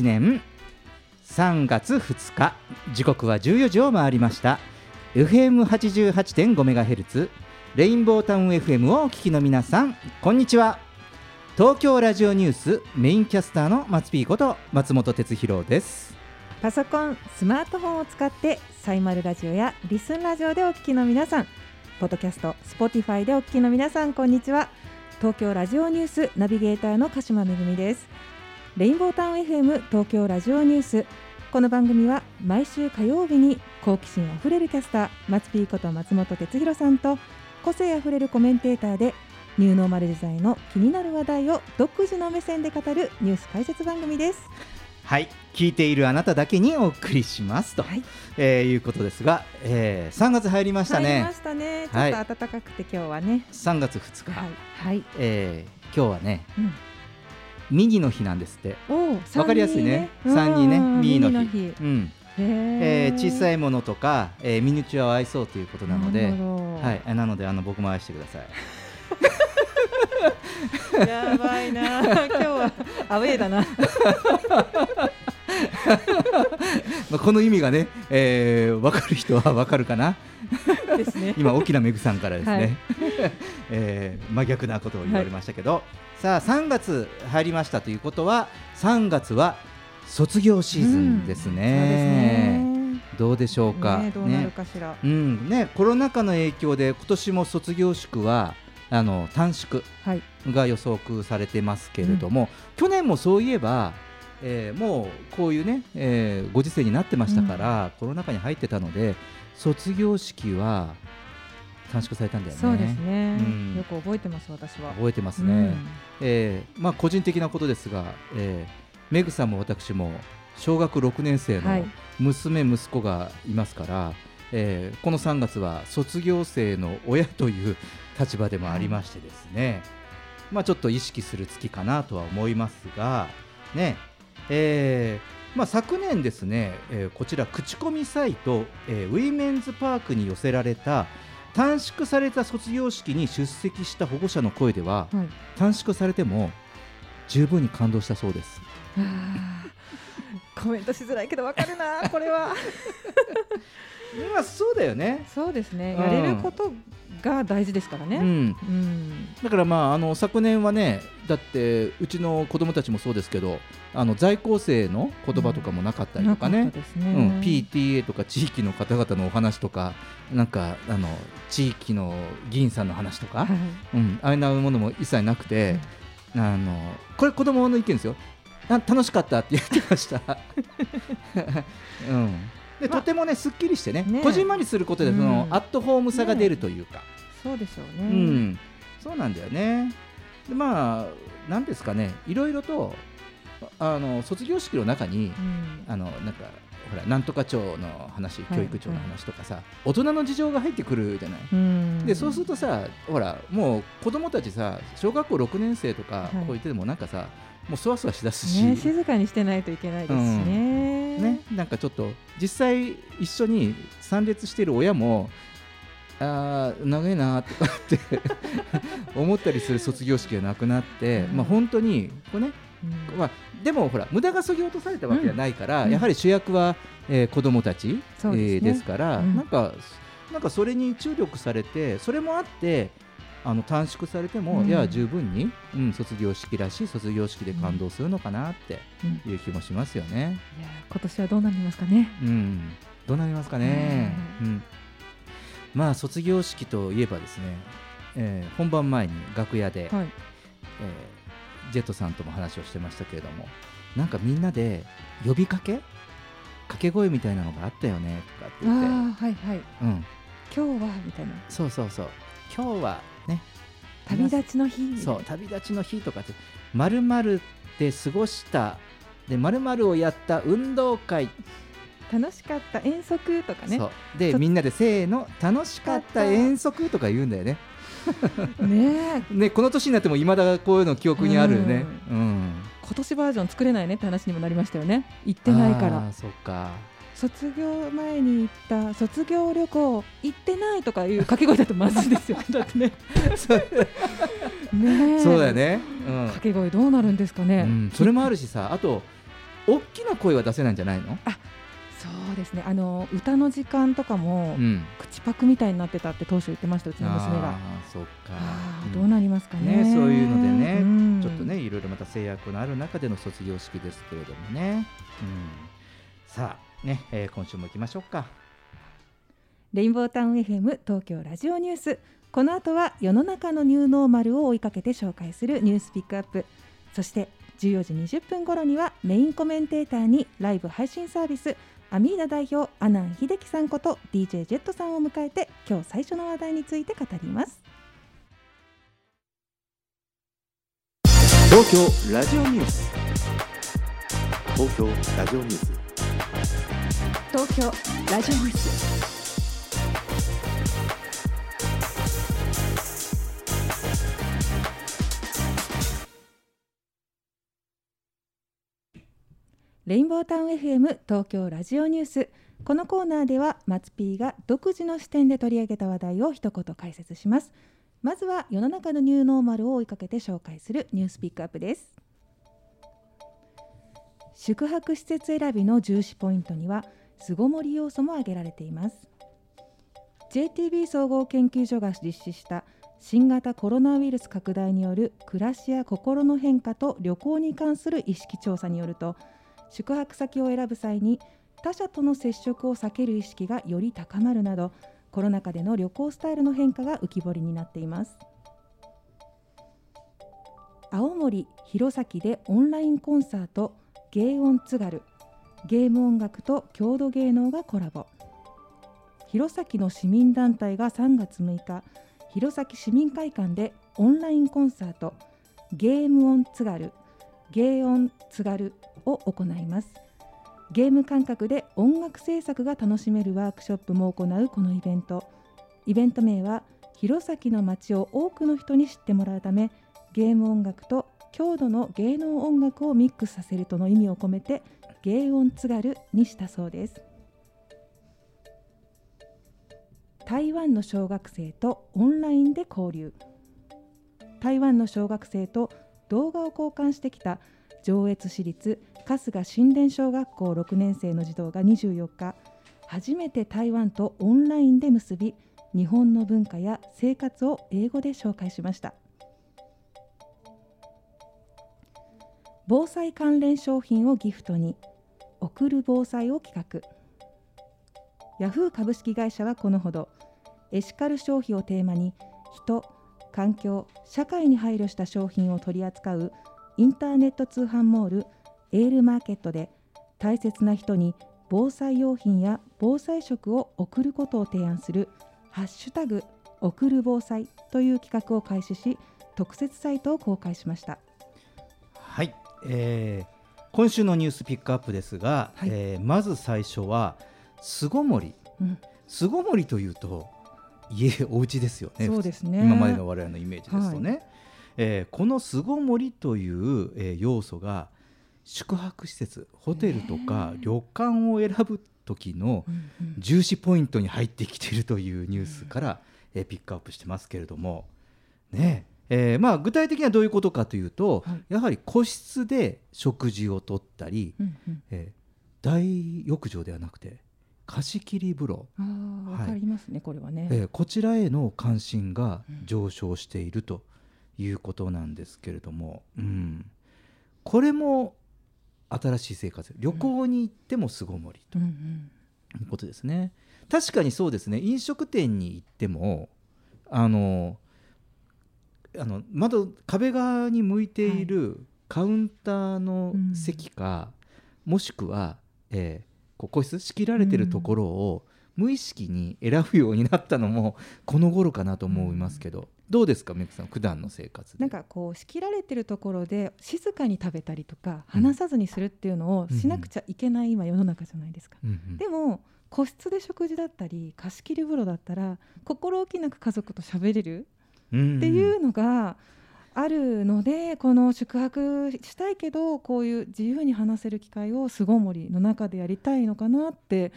2021年。3月2日。時刻は14時を回りました。FM88.5MHz レインボータウン FM をお聞きの皆さん。こんにちは。東京ラジオニュース。メインキャスターの松ピーこと松本哲弘です。パソコン、スマートフォンを使ってサイマルラジオやリスンラジオでお聞きの皆さん、ポッドキャスト、 Spotify でお聞きの皆さん、こんにちは。東京ラジオニュースナビゲーターの鹿島めぐみです。レインボータウン FM 東京ラジオニュース。この番組は毎週火曜日に好奇心あふれるキャスター松ピーこと松本哲弘さんと個性あふれるコメンテーターでニューノーマル時代の気になる話題を独自の目線で語るニュース解説番組です。はい聞いているあなただけにお送りしますと、はいえーいうことですが、えー3月入りましたね入りましたね。ちょはいっと暖かくて今日はね。3月2日、はい。はい。えー今日はねうん右の日なんですってわかりやすいね。三人ね、右の日。のうん、へえー小さいものとか、えーミニチュアを愛そうということなので、ははい、あなのであの僕も愛してください。い。やばいな。今日はアウェーだな。まあこの意味がね、えー、分かる人は分かるかな。ですね。今沖縄めぐさんからですね、はいえー真逆なことを言われましたけど、さあ3月入りましたということは3月は卒業シーズンですうんね。そうね。どうでしょうか？ねどうなるかしら。うんね、コロナ禍の影響で今年も卒業式はあの短縮はい。が予測されてますけれども、去年もそういえば、えーもうこういうね、えーご時世になってましたから、コロナ禍に入ってたので卒業式は短縮されたんだよね。そうですねうん。よく覚えてます私は。覚えてますね。うんえーまあ、個人的なことですが、えーメグさんも私も小学6年生のはい娘、息子がいますから、えーこの3月は卒業生の親という立場でもありましてですね、まあ、ちょっと意識する月かなとは思いますが、ねえーまあ、昨年ですね、えーこちら口コミサイト、えーウィメンズパークに寄せられた短縮された卒業式に出席した保護者の声では、はい。短縮されても十分に感動したそうです。コメントしづらいけどわかるなこれは。まあそうだよね。そうですね。うんやれることが大事ですからね。うん。うん。だからまああの昨年はね、だってうちの子供たちもそうですけど、あの在校生の言葉とかもなかったりとかね。なかったですね。うん、PTA とか地域の方々のお話とか、なんかあの地域の議員さんの話とか、はいうん、ああいうものも一切なくて、あのこれ子供の意見ですよ。あ楽しかったって言ってました。うん。で、まあとてもねすっきりしてね、ねこじんまりすることでその、うん。アットホームさが出るというか、そうでしょううね。ん、そうなんだよね。でまあなんですかね、いろいろとあの卒業式の中にうん。あのなんかほらなんとか庁の話、はい教育庁の話とかさ、大人の事情が入ってくるじゃない。うん。でそうするとさほらもう子供たちさ小学校6年生とかはい。こう言っててもなんかさ、もうそわそわしだすし、ね、静かにしてないといけないですしね。ね、なんかちょっと実際一緒に参列している親もあー長いなとかって 思ったりする卒業式がなくなって、うん。まあ本当にこうね、うん。まあ、でもほら無駄がそぎ落とされたわけじゃないから、うん。やはり主役は、えー子供たち、ですね。えーですから、うん。なんかなんかそれに注力されてそれもあってあの短縮されても、うん。いや十分に、うん、卒業式らしい卒業式で感動するのかなってうん。いう気もしますよね。いや今年はどうなりますかね。うん、どうなりますかね。うん、まあ卒業式といえばですね、えー本番前に楽屋で、はい。えージェットさんとも話をしてましたけれども、なんかみんなで呼びかけ？掛け声みたいなのがあったよねとかってあ言って、ーはいはい。うん、今日は？みたいな。そうそうそう。今日はね旅立ちの日。そう旅立ちの日とかってまるまるで過ごしたでまるまるをやった運動会、楽しかった遠足とかね。そう。でそみんなでせーの楽しかった遠足とか言うんだよね。ねえ。ねこの年になってもいまだこういうの記憶にあるよね。うん。今年バージョン作れないねって話にもなりましたよね。行ってないから。そっか卒業前に行った卒業旅行行ってないとかいう掛け声だとまずいですよ。だってね。ね えそうだよね、うん。掛け声どうなるんですかね、うん、それもあるしさ。あと大きな声は出せないんじゃないの、そうですね。あの歌の時間とかも、うん、口パクみたいになってたって当初言ってましたうちの娘が。あーそっかどうなりますかね。ねそういうのでね。うん。ちょっとねいろいろまた制約のある中での卒業式ですけれどもね、うん、さあね、えー今週も行きましょうか。レインボータウン FM 東京ラジオニュース。この後は世の中のニューノーマルを追いかけて紹介するニュースピックアップ。そして14時20分頃にはメインコメンテーターにライブ配信サービスアミーナ代表阿南秀樹さんこと DJ ジェットさんを迎えて今日最初の話題について語ります。東京ラジオニュース。東京ラジオニュース東京ラジオニュースレインボータウン FM 東京ラジオニュース。このコーナーでは松 P が独自の視点で取り上げた話題を一言解説します。まずは世の中のニューノーマルを追いかけて紹介するニュースピックアップです。宿泊施設選びの重視ポイントには巣ごもり要素も挙げられています。JTB 総合研究所が実施した新型コロナウイルス拡大による暮らしや心の変化と旅行に関する意識調査によると宿泊先を選ぶ際に他者との接触を避ける意識がより高まるなどコロナ禍での旅行スタイルの変化が浮き彫りになっています。青森弘前でオンラインコンサート芸音津軽。ゲーム音楽と郷土芸能がコラボ。弘前の市民団体が3月6日弘前市民会館でオンラインコンサートゲームオン津軽ゲーオン津軽を行います。ゲーム感覚で音楽制作が楽しめるワークショップも行うこのイベント。イベント名は弘前の街を多くの人に知ってもらうためゲーム音楽と郷土の芸能音楽をミックスさせるとの意味を込めて芸音津軽にしたそうです。台湾の小学生とオンラインで交流。台湾の小学生と動画を交換してきた上越市立春日新田小学校6年生の児童が24日初めて台湾とオンラインで結び日本の文化や生活を英語で紹介しました。防災関連商品をギフトに送る防災を企画ヤフー株式会社はこのほどエシカル消費をテーマに人環境社会に配慮した商品を取り扱うインターネット通販モールエールマーケットで大切な人に防災用品や防災食を送ることを提案する「ハッシュタグ送る防災」という企画を開始し特設サイトを公開しました。はい、えー今週のニュースピックアップですが、はい。えーまず最初は巣ごもり。うん。巣ごもりというと家お家ですよね。そうですね。今までの我々のイメージですとね、えーこの巣ごもりという、えー要素が宿泊施設ホテルとか旅館を選ぶ時の重視ポイントに入ってきているというニュースから、えーピックアップしてますけれども。ねえーまあ、具体的にはどういうことかというと、はい。やはり個室で食事をとったり、うんうん。えー大浴場ではなくて貸し切り風呂、ああ、わかりますね、これはね。えーこちらへの関心がうん。上昇しているということなんですけれども、うん、これも新しい生活。旅行に行っても巣ごもりとうんうん。いうことですね。確かにそうですね。飲食店に行ってもあのあの窓壁側に向いているカウンターの席か、もしくは、えーこう個室仕切られてるところを無意識に選ぶようになったのもこの頃かなと思いますけど、どうですかメクさん普段の生活で？なんかこう仕切られてるところで静かに食べたりとか話さずにするっていうのをしなくちゃいけない今世の中じゃないですか。うんうん。でも個室で食事だったり貸し切り風呂だったら心置きなく家族と喋れるうんっていうのがあるのでこの宿泊したいけどこういう自由に話せる機会を巣ごもりの中でやりたいのかなって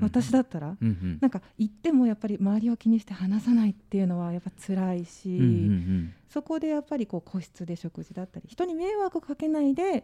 私だったら、うんうん。なんか行ってもやっぱり周りを気にして話さないっていうのはやっぱ辛いし、うんうんそこでやっぱりこう個室で食事だったり人に迷惑をかけないで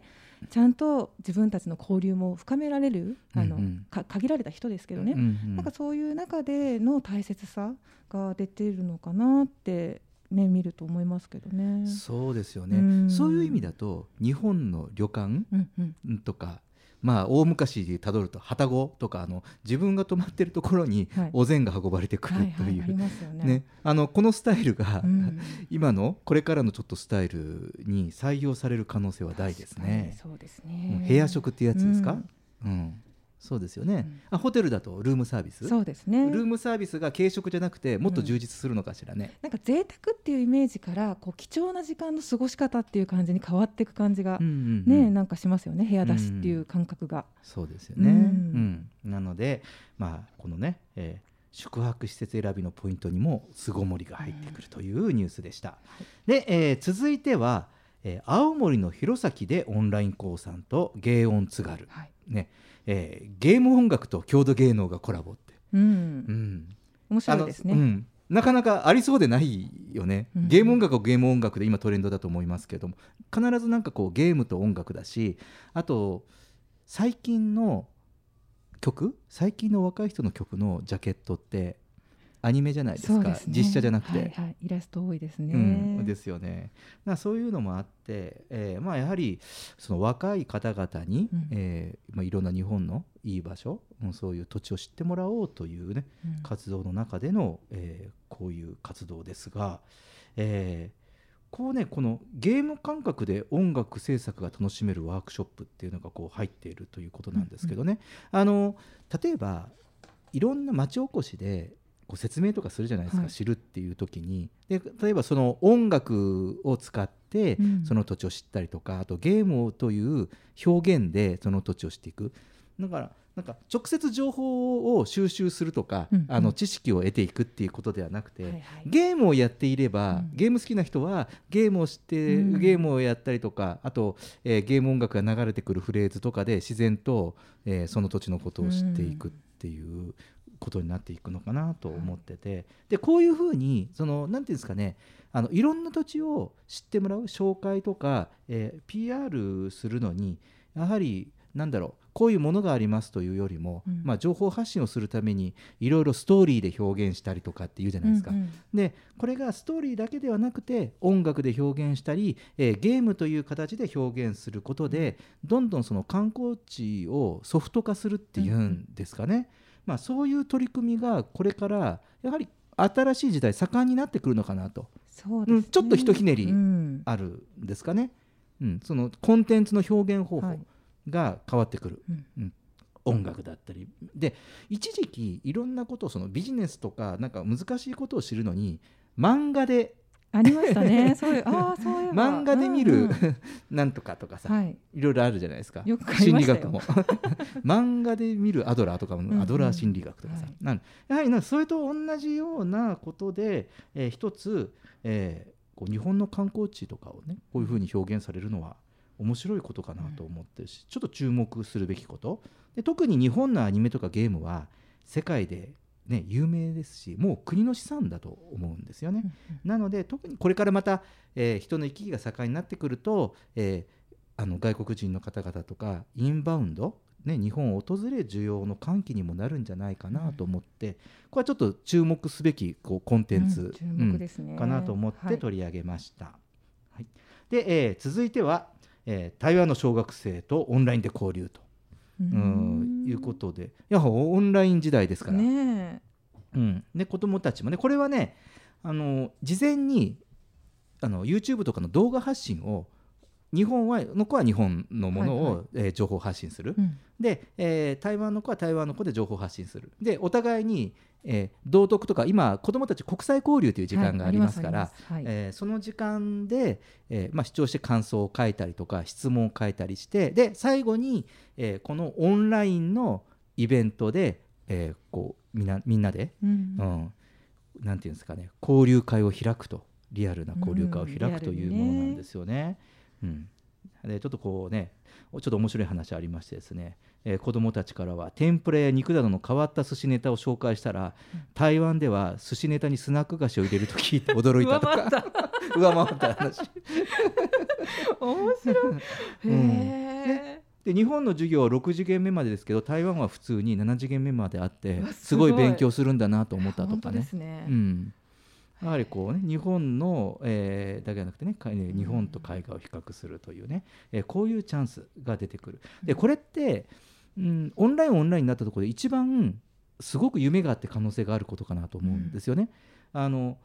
ちゃんと自分たちの交流も深められるあの、うんうん。か限られた人ですけどね、うんうん。なんかそういう中での大切さが出てるのかなってね見ると思いますけどね。そうですよね、うん。そういう意味だと日本の旅館うんうん。とかまあ大昔でたどると旅籠とかあの自分が泊まってるところにはい。お膳が運ばれてくるという、このスタイルが、うん。今のこれからのちょっとスタイルに採用される可能性は大ですね。そうですうんね。部屋食ってやつですか、うん。うんそうですよね、うん。あホテルだとルームサービス？そうですね。ルームサービスが軽食じゃなくてもっと充実するのかしらね、なんか贅沢っていうイメージからこう貴重な時間の過ごし方っていう感じに変わっていく感じがうんうんうん。ね、なんかしますよね。部屋出しっていう感覚が。そうですよね、ううん。んなので、まあ、このね、えー宿泊施設選びのポイントにも巣ごもりが入ってくるというニュースでした。で、えー続いては、えー青森の弘前でオンライン講さんと芸音津軽、はい。ねえーゲーム音楽と郷土芸能がコラボって、うん。う、ん、面白いですね。なかなかありそうでないよね、うん。ゲーム音楽はゲーム音楽で今トレンドだと思いますけども必ずなんかこうゲームと音楽だしあと最近の曲？最近の若い人の曲のジャケットってアニメじゃないですか。ね。実写じゃなくて。はいはい、イラスト多いですね。うん、ですよね。まあそういうのもあって、えーまあ、やはりその若い方々に、うん。えーまあ、いろんな日本のいい場所、うんそういう土地を知ってもらおうというね、うん。活動の中での、えーこういう活動ですが、えーこうねこのゲーム感覚で音楽制作が楽しめるワークショップっていうのがこう入っているということなんですけどね、あの例えばいろんな町おこしでこう説明とかするじゃないですか、はい。知るっていう時に。で例えばその音楽を使ってうん。その土地を知ったりとか、あとゲームという表現でその土地を知っていく。だからなんか直接情報を収集するとか、うんあの知識を得ていくっていうことではなくて、はいはい。ゲームをやっていれば、うん。ゲーム好きな人はゲームを知って、うん。ゲームをやったりとかあと、えーゲーム音楽が流れてくるフレーズとかで自然と、えーその土地のことを知っていくっていうことになっていくのかなと思ってて、でこういうふうにそのなんていうんですかねあのいろんな土地を知ってもらう紹介とか、えー PR するのにやはりなんだろうこういうものがありますというよりも、うん。まあ、情報発信をするためにいろいろストーリーで表現したりとかっていうじゃないですか。うんうんでこれがストーリーだけではなくて音楽で表現したり、えーゲームという形で表現することでどんどんその観光地をソフト化するっていうんですかね、まあ、そういう取り組みがこれからやはり新しい時代盛んになってくるのかなと。そうですね。うんちょっとひとひねりうん。あるんですかね、うん、そのコンテンツの表現方法はい。が変わってくる、うん。うん。音楽だったり。で一時期いろんなことをそのビジネスとかなんか難しいことを知るのに漫画でありましたね。そういうああそういう漫画で見る なんとかとかさ、はい。いろいろあるじゃないですか。心理学も。漫画で見るアドラーとかんもアドラー心理学とかさ、はい。なんやはりなそれと同じようなことで、えー一つ、えーこう日本の観光地とかをねこういうふうに表現されるのは面白いことかなと思ってるし、ちょっと注目するべきこと。で特に日本のアニメとかゲームは世界で、ね、有名ですしもう国の資産だと思うんですよね。なので特にこれからまた、えー人の行き来が盛んになってくると、えーあの外国人の方々とかインバウンド、ね、日本を訪れ需要の喚起にもなるんじゃないかなと思って、これはちょっと注目すべきこうコンテンツ、うん注目ですね。かなと思っはいて取り上げました。はいで、えー続いては、えー台湾の小学生とオンラインで交流と、ううんいうことでやはりオンライン時代ですから、ねうん、で子供たちもねこれはねあの事前にあの YouTube とかの動画発信を日本はの子は日本のものを、はいはい。えー情報発信する、うん。で、えー台湾の子は台湾の子で情報発信する。でお互いに、えー道徳とか今子どもたち国際交流という時間がありますから、はいえーその時間で、えーまあ、視聴して感想を書いたりとか質問を書いたりしてで最後に、えーこのオンラインのイベントで、えーこうみんなみんなで、うんうん、なんていうんですかね交流会を開くと。リアルな交流会を開くというものなんですよね。うんでちょっとこうねちょっと面白い話ありましてですね、えー子どもたちからは天ぷらや肉などの変わった寿司ネタを紹介したら、台湾では寿司ネタにスナック菓子を入れると聞いて驚いたとか。上回った。話。面白い。うん。へで日本の授業は6次元目までですけど台湾は普通に7次元目まであってすごい。勉強するんだなとえ。思ったとかね。すね。う。ん、やはりこうね日本の、えーだけじゃなくてね日本と海外を比較するというね、えーこういうチャンスが出てくる。でこれって、うん、オンラインオンラインになったところで一番すごく夢があって可能性があることかなと思うんですよね。あの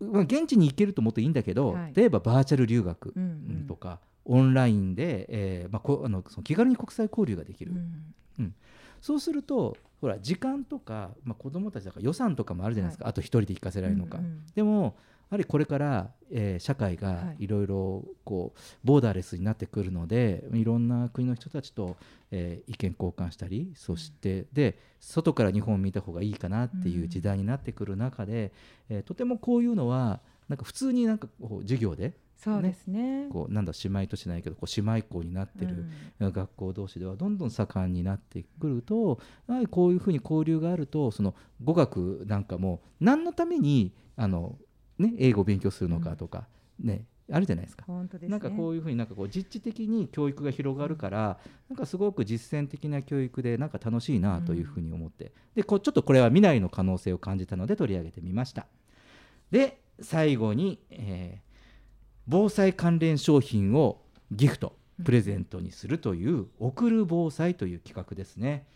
まあ現地に行けるともっといいんだけど、はい。例えばバーチャル留学うんううん。んとか、オンラインで、えーまあ、こあのその気軽に国際交流ができる、うんそうするとほら時間とか、まあ、子どもたちだから予算とかもあるじゃないですか、あと一人で行かせられるのか。うんうんでもやはりこれから、えー社会がはい。いろいろこうボーダーレスになってくるのでいろんな国の人たちと、えー意見交換したりそして、で外から日本を見た方がいいかなっていう時代になってくる中で、えーとてもこういうのはなんか普通になんかこう授業でそうですね。こうなんだ姉妹都市ないけどこう姉妹校になってる、学校同士ではどんどん盛んになってくるとやはりこういうふうに交流があるとその語学なんかも何のためにあの、ね、英語を勉強するのかとか、ね、あるじゃないですか。本当ですね。なんかこういうふうになんかこう実地的に教育が広がるから、なんかすごく実践的な教育でなんか楽しいなというふうに思って、でこうちょっとこれは未来の可能性を感じたので取り上げてみました。で最後に、えー防災関連商品をギフトプレゼントにするという「送る防災」という企画ですね。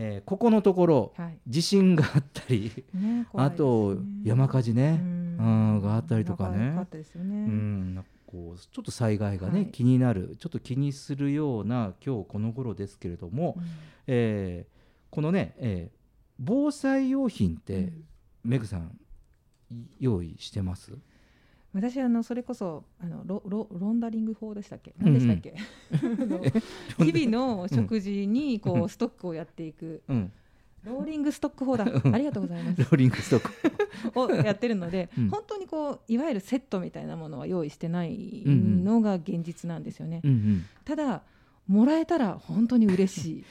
えーここのところ、はい。地震があったり、ね怖いですあとね山火事ね、うんうんがあったりとかね。かね。うん、こうちょっと災害がね、はい。気になるちょっと気にするような今日この頃ですけれども、うん。えーこのね、えー防災用品って、うん。メグさんい用意してます？私あのそれこそあのロロロンダリング法でしたっけ？うんうん。何でしたっけ、あの 日々の食事にこうん。うストックをやっていく。うん、ローリングストック法だ。うん。ありがとうございます。ローリングストック。をやってるので、うん。本当にこういわゆるセットみたいなものは用意してないうんうんのが現実なんですよね、うんうん、ただもらえたら本当に嬉しい。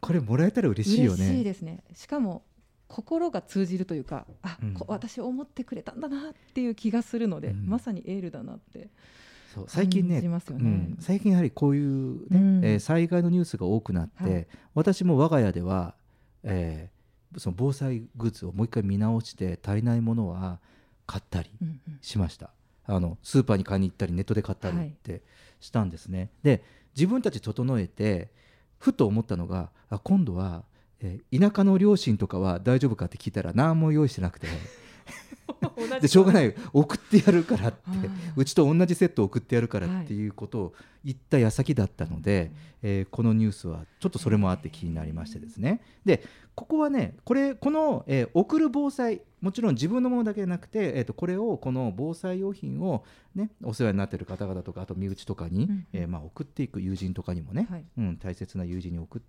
これもらえたら嬉しいよ嬉しいね。ですね。しかも心が通じるというかあ、うん。こ私思ってくれたんだなっていう気がするので、うん。まさにエールだなってそう最近ね感じますよね。うん、最近やはりこういう、ねうん。えー災害のニュースが多くなって、はい。私も我が家では、えーその防災グッズをもう一回見直して足りないものは買ったりうんうん。しました。あのスーパーに買いに行ったりネットで買ったりってしたんですね、で自分たち整えてふと思ったのがあ今度は、えー田舎の両親とかは大丈夫かって聞いたら何も用意してなくて。でしょうがないい送ってやるからって。うちと同じセット送ってやるからってい。うことを言った矢先だったので、えーこのニュースはちょっとそれもあって気になりましてですね。でここはねこれこの、えー送る防災もちろん自分のものだけじゃなくて、えー、とこれをこの防災用品を、ね、お世話になっている方々とかあと身内とかに、うん。えーまあ、送っていく友人とかにもね、はい。うん、大切な友人に送っ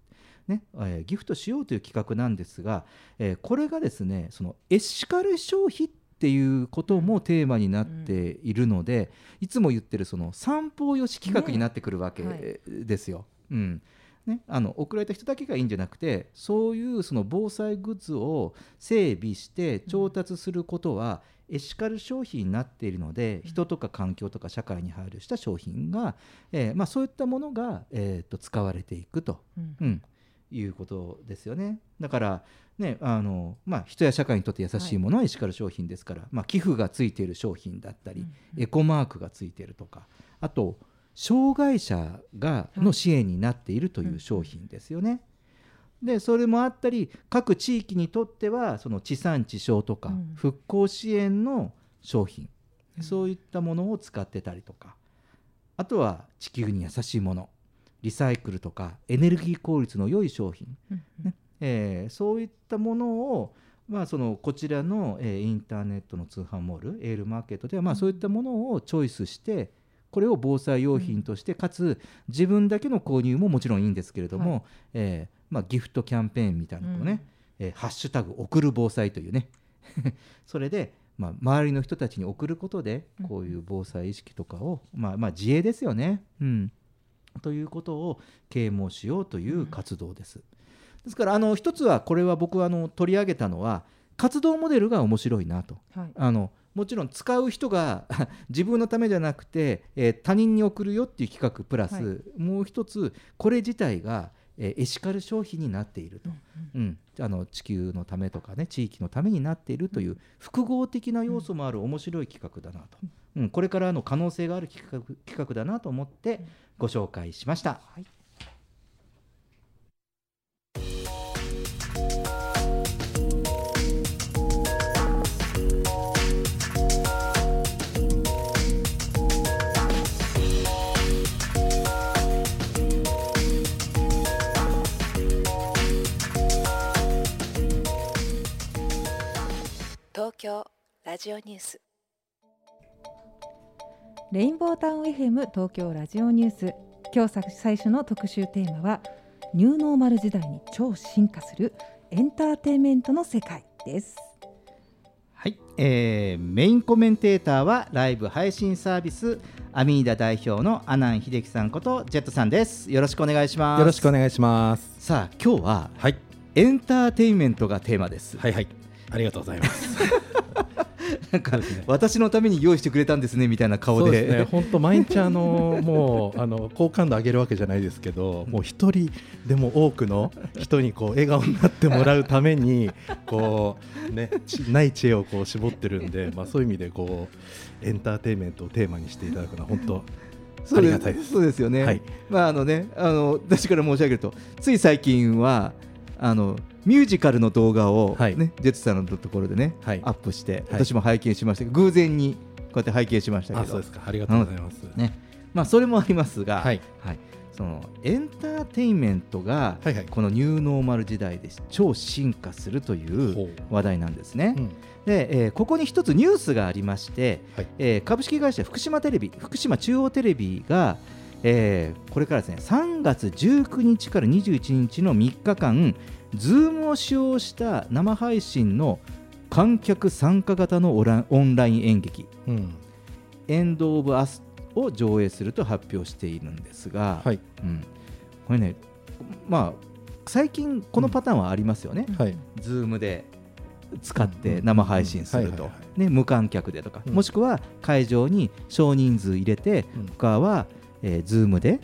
ねえーギフトしようという企画なんですが、えーこれがですねそのエシカル消費っていうこともテーマになっているので、いつも言ってるその散歩よし企画になってくるわけねはい。ですよ。うん。ね、あの送られた人だけがいいんじゃなくてそういうその防災グッズを整備して調達することは、エシカル商品になっているので、人とか環境とか社会に配慮した商品が、えーまあ、そういったものが、えーと使われていくと、うん。うん、いうことですよね。だから、ねあのまあ、人や社会にとって優しいものはエシカル商品ですから、まあ、寄付がついている商品だったり、エコマークがついているとかあと障害者がの支援になっているという商品ですよね。でそれもあったり各地域にとってはその地産地消とかうん。復興支援の商品、そういったものを使ってたりとかあとは地球に優しいものリサイクルとかエネルギー効率の良い商品、うんね。えーそういったものを、まあ、そのこちらの、えーインターネットの通販モールエールマーケットでは、まあ、そういったものをチョイスしてこれを防災用品として、かつ自分だけの購入ももちろんいいんですけれども、はえーまあ、ギフトキャンペーンみたいなのをね、えーハッシュタグ送る防災というね。それで、まあ、周りの人たちに送ることでうん。こういう防災意識とかを、まあ、まあ自衛ですよね、うん、ということを啓蒙しようという活動です。ですからあの一つはこれは僕はあの取り上げたのは活動モデルが面白いなと。はい。あのもちろん使う人が 自分のためじゃなくて、えー他人に送るよっていう企画プラス、はい。もう一つこれ自体が、えーエシカル消費になっていると、うんあの地球のためとかね地域のためになっているという複合的な要素もある面白い企画だなと、うん、これからの可能性がある企画企画だなと思ってご紹介しました。東京ラジオニュースレインボータウン FM 東京ラジオニュース。今日さ最初の特集テーマはニューノーマル時代に超進化するエンターテインメントの世界です。はい、えーメインコメンテーターはライブ配信サービスアミーダ代表の阿南秀樹さんことジェットさんです。よろしくお願いします。よろしくお願いします。さあ今日ははい、エンターテインメントがテーマです、はいはい、ありがとうございます。なんか、私のために用意してくれたんですねみたいな顔で。そうですね、本当毎日あの もうあの好感度上げるわけじゃないですけど、もう一人でも多くの人にこう笑顔になってもらうためにこうねちない知恵をこう絞ってるんで、まあそういう意味でこうエンターテインメントをテーマにしていただくのは本当ありがたいです。そうですよね、はい。まああのねあの私から申し上げるとつい最近はあのミュージカルの動画を、ねはい。ジェットさんのところでね、はい。アップして、はい。私も拝見しましたけど偶然にこうやって拝見しましたけど。あ、そうですか。ありがとうございます。ね。まあ、それもありますが、はい。そのエンターテインメントがはいはい。このニューノーマル時代で超進化するという話題なんですね。うん。で、えーここに一つニュースがありまして、はい。えー株式会社福島テレビ福島中央テレビが、えーこれからですね3月19日から21日の3日間 Zoom を使用した生配信の観客参加型のオランライン演劇うん、「エンド・オブ・アス」を上映すると発表しているんですが、はい。うん、これねまあ最近このパターンはありますよね。はい。Zoom で使って生配信すると。無観客でとか、うん。もしくは会場に少人数入れて、うん。他は、えー、Zoom で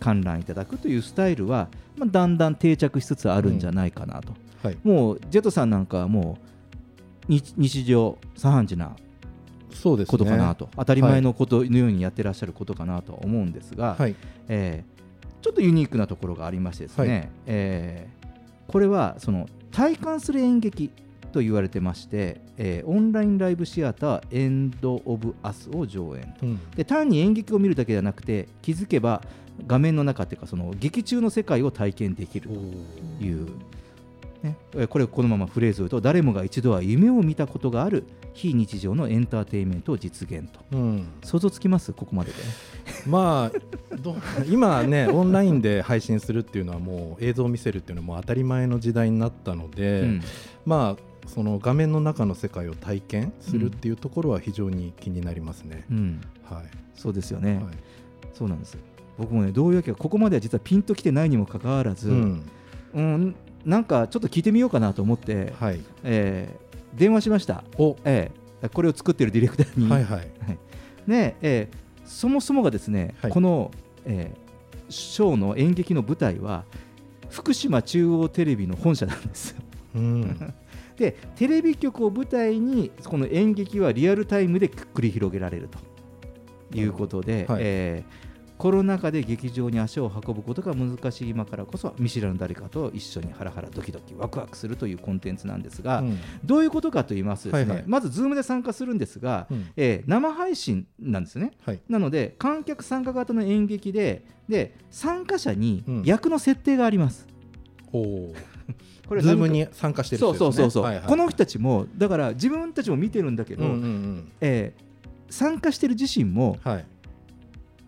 観覧いただくというスタイルは、まあ、だんだん定着しつつあるんじゃないかなと、はい。もうジェットさんなんかはもう日日常茶飯事な。ことかなと、当たり前のことのようにやってらっしゃることかなとは思うんですが、はい。えーちょっとユニークなところがありましてですね、はいえーこれはその体感する演劇と言われてまして、えーオンラインライブシアターエンド・オブ・アスを上演と。うん。で単に演劇を見るだけじゃなくて気づけば画面の中っていうかその劇中の世界を体験できるという、ね、えーこれこのままフレーズを言うと誰もが一度は夢を見たことがある非日常のエンターテインメントを実現と。うん。想像つきます？ここまでで。まあ今ねオンラインで配信するっていうのはもう映像を見せるっていうのはもう当たり前の時代になったので、うん。まあその画面の中の世界を体験するっていうところは非常に気になりますね。うんはい。そうですよね、はいそうなんです僕もねどういうわけかここまでは実はピンときてないにもかかわらず、うん。うんなんかちょっと聞いてみようかなと思って、はい。えー電話しました、お。えーこれを作ってるディレクターに、はいはい。で、えーそもそもがですね、はいこの、えーショーの演劇の舞台は福島中央テレビの本社なんですようん。でテレビ局を舞台にこの演劇はリアルタイムで繰り広げられると。いうことで、はい。えーコロナ禍で劇場に足を運ぶことが難しい今からこそ見知らぬ誰かと一緒にハラハラドキドキワクワクするというコンテンツなんですが、うん。どういうことかと言いますとね、はいはい。まず Zoom で参加するんですが、うん。えー生配信なんですね。はい。なので観客参加型の演劇でで参加者にうん。役の設定があります。おおこれズームに参加してるそうそうそうそう、はいはいこの人たちもだから自分たちも見てるんだけど、うんうんうん。えー参加してる自身もはい。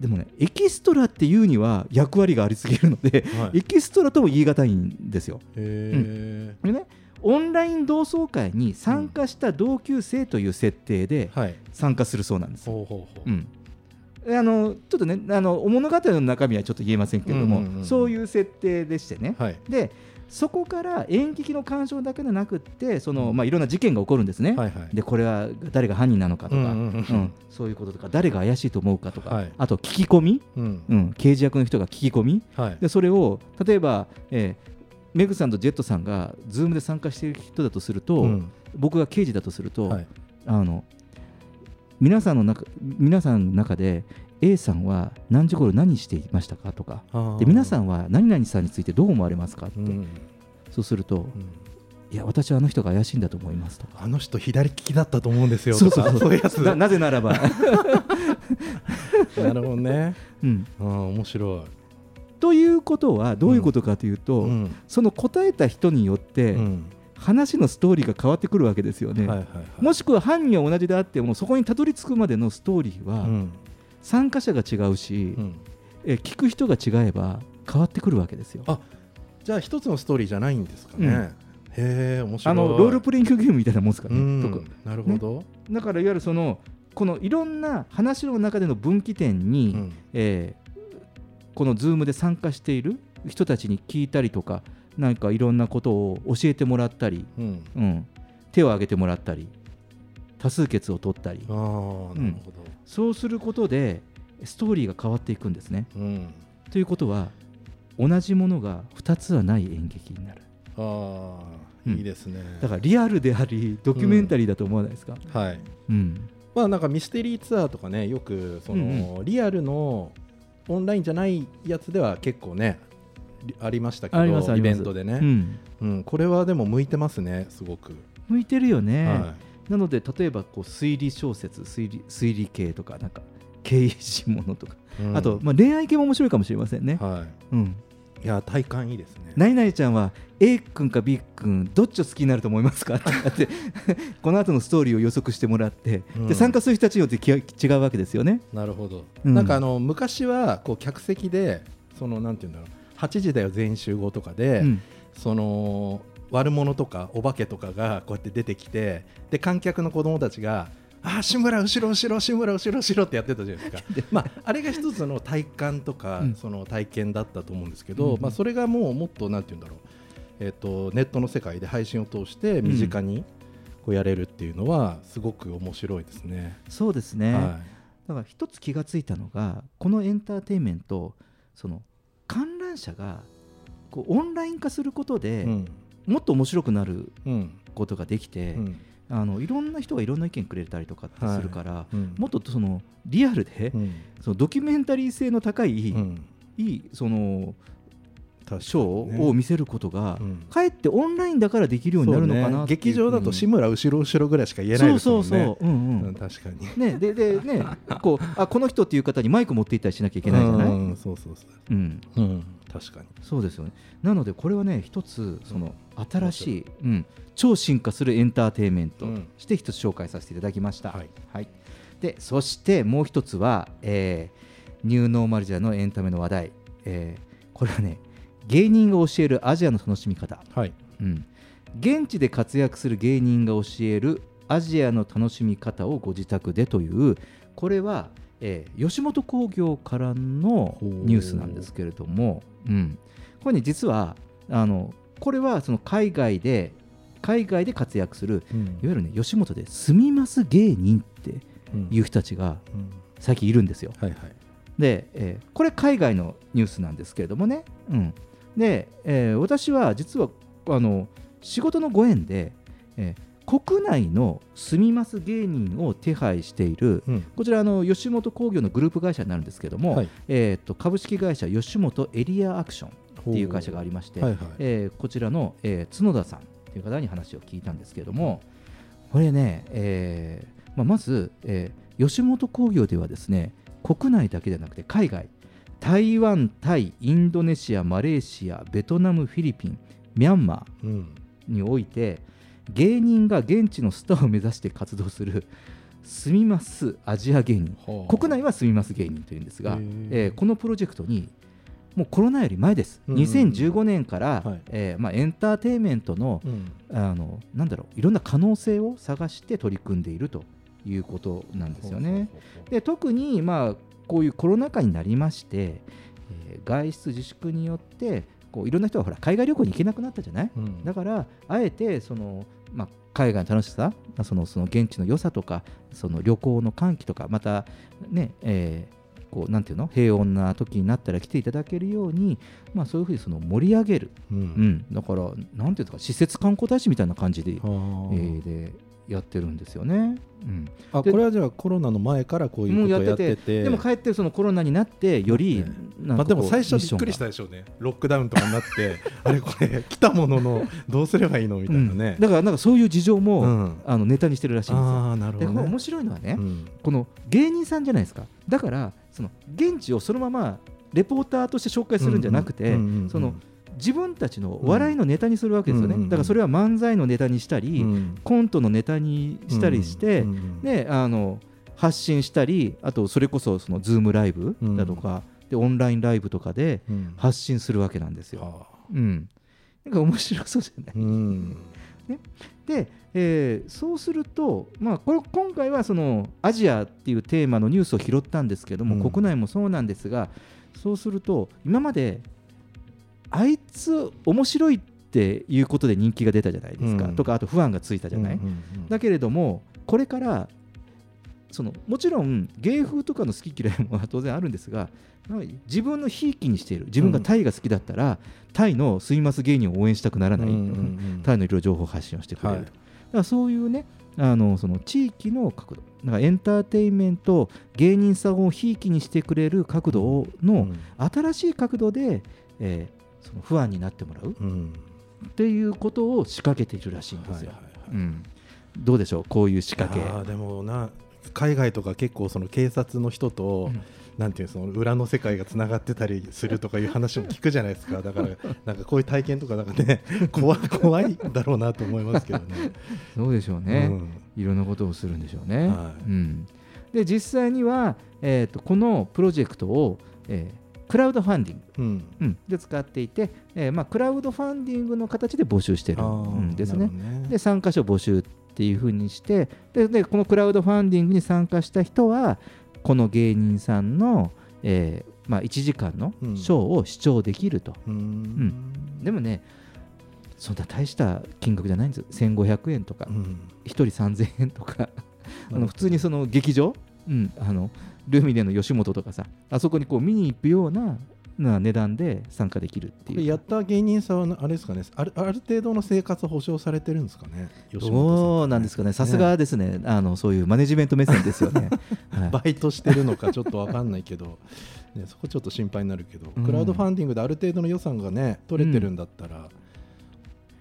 でもねエキストラっていうには役割がありすぎるので、はい。エキストラとも言い難いんですよ。へでねオンライン同窓会に参加した同級生という設定で参加するそうなんです。ほうん。あのちょっとねあの物語の中身はちょっと言えませんけれども、うんうんうん。そういう設定でしてね、はい。でそこから演劇の鑑賞だけでなくってその、まあ、いろんな事件が起こるんですね。はいはい。でこれは誰が犯人なのかとか、うんうんそういうこととか誰が怪しいと思うかとか、はい。あと聞き込み、うん。うん、刑事役の人が聞き込み。はい。でそれを例えば、えーメグさんとジェットさんが Zoom で参加している人だとすると、うん。僕が刑事だとすると、はい。あの皆さんの中皆さんの中で A さんは何時頃何していましたかとかで皆さんは何々さんについてどう思われますかって、うん。そうすると、うん。いや私はあの人が怪しいんだと思いますとか。あの人左利きだったと思うんですよそうとかそう。そういうやつ。ななぜならば、なるほどね。うん、あー面白い。ということはどういうことかというと、うん。その答えた人によって、うん話のストーリーが変わってくるわけですよね、はいはいはいもしくは犯人は同じであってもそこにたどり着くまでのストーリーはうん参加者が違うし、うん。え聞く人が違えば変わってくるわけですよ。あじゃあ一つのストーリーじゃないんですかね、うん。へえ面白い。あのロールプレイングゲームみたいなもんですかね。なるほど、だからいわゆるそのこのいろんな話の中での分岐点に、うん。えーこの Zoom で参加している人たちに聞いたりとか何かいろんなことを教えてもらったり、うん。うん、手を挙げてもらったり多数決を取ったり。ああなるほどそうすることでストーリーが変わっていくんですね。うん。ということは同じものが2つはない演劇になる。ああ、うん。いいですね。だからリアルでありドキュメンタリーだと思わないですか、はい。うん。まあなんかミステリーツアーとかねよくその、リアルのオンラインじゃないやつでは結構ねりありましたけどイベントでね、うん。うんこれはでも向いてますねすごく、向いてるよね、はなので例えばこう推理小説推理推理系とかなんか刑事ものとか、いうん。あと、まあ、恋愛系も面白いかもしれませんね、はうん、い、いや体感いいですね。ナイナイちゃんは A 君か B 君どっちを好きになると思いますか？ってこの後のストーリーを予測してもらって、うん。で参加する人たちによってき違うわけですよね。なるほど、うん。なんかあの昔はこう客席でそのなんていうんだろう。8時だよ全員集合とかで、うん。その悪者とかお化けとかがこうやって出てきてで観客の子供たちがあー志村後ろ後ろ志村後ろ後ろってやってたじゃないですか。まああれが一つの体感とか、うん。その体験だったと思うんですけど、うんまあ、それがもうもっとなんていうんだろう、えっとネットの世界で配信を通して身近にこうやれるっていうのはすごく面白いですね。そうですね、はだから一つ気がついたのがこのエンターテインメントその観覧車がこうオンライン化することいで、うんもっと面白くなるうん。ことができて、うん。あのいろんな人がいろんな意見くれたりとかってするから、うん。もっとそのリアルで、うん。そのドキュメンタリー性の高い、うん。いいそのショーを見せることが、うん。かえってオンラインだからできるようになるのかなそうね。劇場だと志村後ろ後ろぐらいしか言えないそうですもんね。そうそう、う。んうん。うん確かに。ね、ででねこうあこの人っていう方にマイク持っていったりしなきゃいけないじゃない、ううんん。そうそうそう。うん、確かに。そうですよね。なのでこれはね一つその新しい、うん、超進化するエンターテインメントとうん。して一つ紹介させていただきました、はい。でそしてもう一つは、えーニューノーマルジャのエンタメの話題、えーこれはね芸人が教えるアジアの楽しみ方、はい。うん、現地で活躍する芸人が教えるアジアの楽しみ方をご自宅でというこれは、えー吉本興業からのニュースなんですけれども、うん、これね実はあのこれはその海外で海外で活躍するうん。いわゆるね吉本で住みます芸人ってうんいう人たちがうん。最近いるんですよ。はいはい。で、えーこれ海外のニュースなんですけれどもね、うん、で、えー私は実はあの仕事のご縁で、えー国内の住みます芸人を手配している、うん。こちらあの吉本興業のグループ会社になるんですけども、はい。えー、と株式会社吉本エリアアクションっていう会社がありまして、はいはい。えーこちらの、えー角田さんという方に話を聞いたんですけれどもこれね、えーまあ、まず、えー吉本興業ではですね国内だけでなくて海外台湾、タイ、インドネシア、マレーシア、ベトナム、フィリピン、ミャンマうん。ーにおいて芸人が現地のスターを目指して活動する住みますアジア芸人。はあ国内は住みます芸人というんですが、えーこのプロジェクトにもうコロナより前です、うん2015年から、はい。えーまあ、エンターテインメントのうん。あのなんだろういろんな可能性を探して取り組んでいるということなんですよね。で特に、まあ、こういうコロナ禍になりまして、えー外出自粛によってこういろんな人がほら海外旅行に行けなくなったじゃない、うん。だからあえてその、まあ、海外の楽しさそのその現地の良さとかその旅行の歓喜とかまたね、えーこうなんていうの？平穏な時になったら来ていただけるように、まあ、そういうふうにその盛り上げる、ううん。ん、だからなんていうんですか？施設観光大使みたいな感じで,、はあえーでやってるんですよね。うん。あでこれはじゃあコロナの前からこういうことをややってて。でもかえってそのコロナになってより、ねまあ、でも最初びっくりしたでしょうね。ロックダウンとかになって あれこれ来たもののどうすればいいのみたいなね。うん、だからなんかそういう事情も、うん。あのネタにしてるらしいんですよ。ああなるほどね。面白いのはね、うん。この芸人さんじゃないですか。だからその現地をそのままレポーターとして紹介するんじゃなくて、うんうん自分たちの笑いのネタにするわけですよね、だからそれは漫才のネタにしたり、うん。コントのネタにしたりして、うん。うん。であの発信したりあとそれこそそのズームライブだとか、でオンラインライブとかでうん。発信するわけなんですよ。はあ。うん、なんか面白そうじゃない？うん。で、えーそうすると、まあ、これ今回はそのアジアっていうテーマのニュースを拾ったんですけども、うん。国内もそうなんですがそうすると今まであいつ面白いっていうことで人気が出たじゃないですか、うん。とかあと不安がついたじゃない、うんうんうんだけれどもこれからそのもちろん芸風とかの好き嫌いも当然あるんですが自分のひいきにしている自分がタイが好きだったら、タイのスイマス芸人を応援したくならない、うんうんうん。タイのいろいろ情報発信をしてくれると、はい。だからそういうねあのその地域の角度だからエンターテインメント芸人さんをひいきにしてくれる角度をのうん。新しい角度で、えーその不安になってもらううん。っていうことを仕掛けているらしいんですよ。どうでしょう？こういう仕掛け。でもな海外とか結構その警察の人と、うん。なんていうのその裏の世界がつながってたりするとかいう話も聞くじゃないですか。だから なんかこういう体験とかなんかね 怖い怖いだろうなと思いますけどね。そうでしょうね、うん。いろんなことをするんでしょうね。はい。うん、で実際には、えー、とこのプロジェクトを、えークラウドファンディング、うん。うん。で使っていて、えーまあ、クラウドファンディングの形で募集してるんですね。ね。で参加者募集っていうふうにしてででこのクラウドファンディングに参加した人はこの芸人さんの、えーまあ、1時間のうん。ショーを視聴できると。うーん。でもねそんな大した金額じゃないんですよ。1500円とか、うん。1人3000円とか。あの普通にその劇場、うん、あのルミネの吉本とかさあそこにこう見に行くようなな値段で参加できるっていう。やった芸人さんはあれですかね？あるある程度の生活保障されてるんですかね？そうなんですかね。さすがですね。あのそういうマネジメント目線ですよね、はい。バイトしてるのかちょっと分かんないけど、ね、そこちょっと心配になるけど、うん。クラウドファンディングである程度の予算がね取れてるんだったら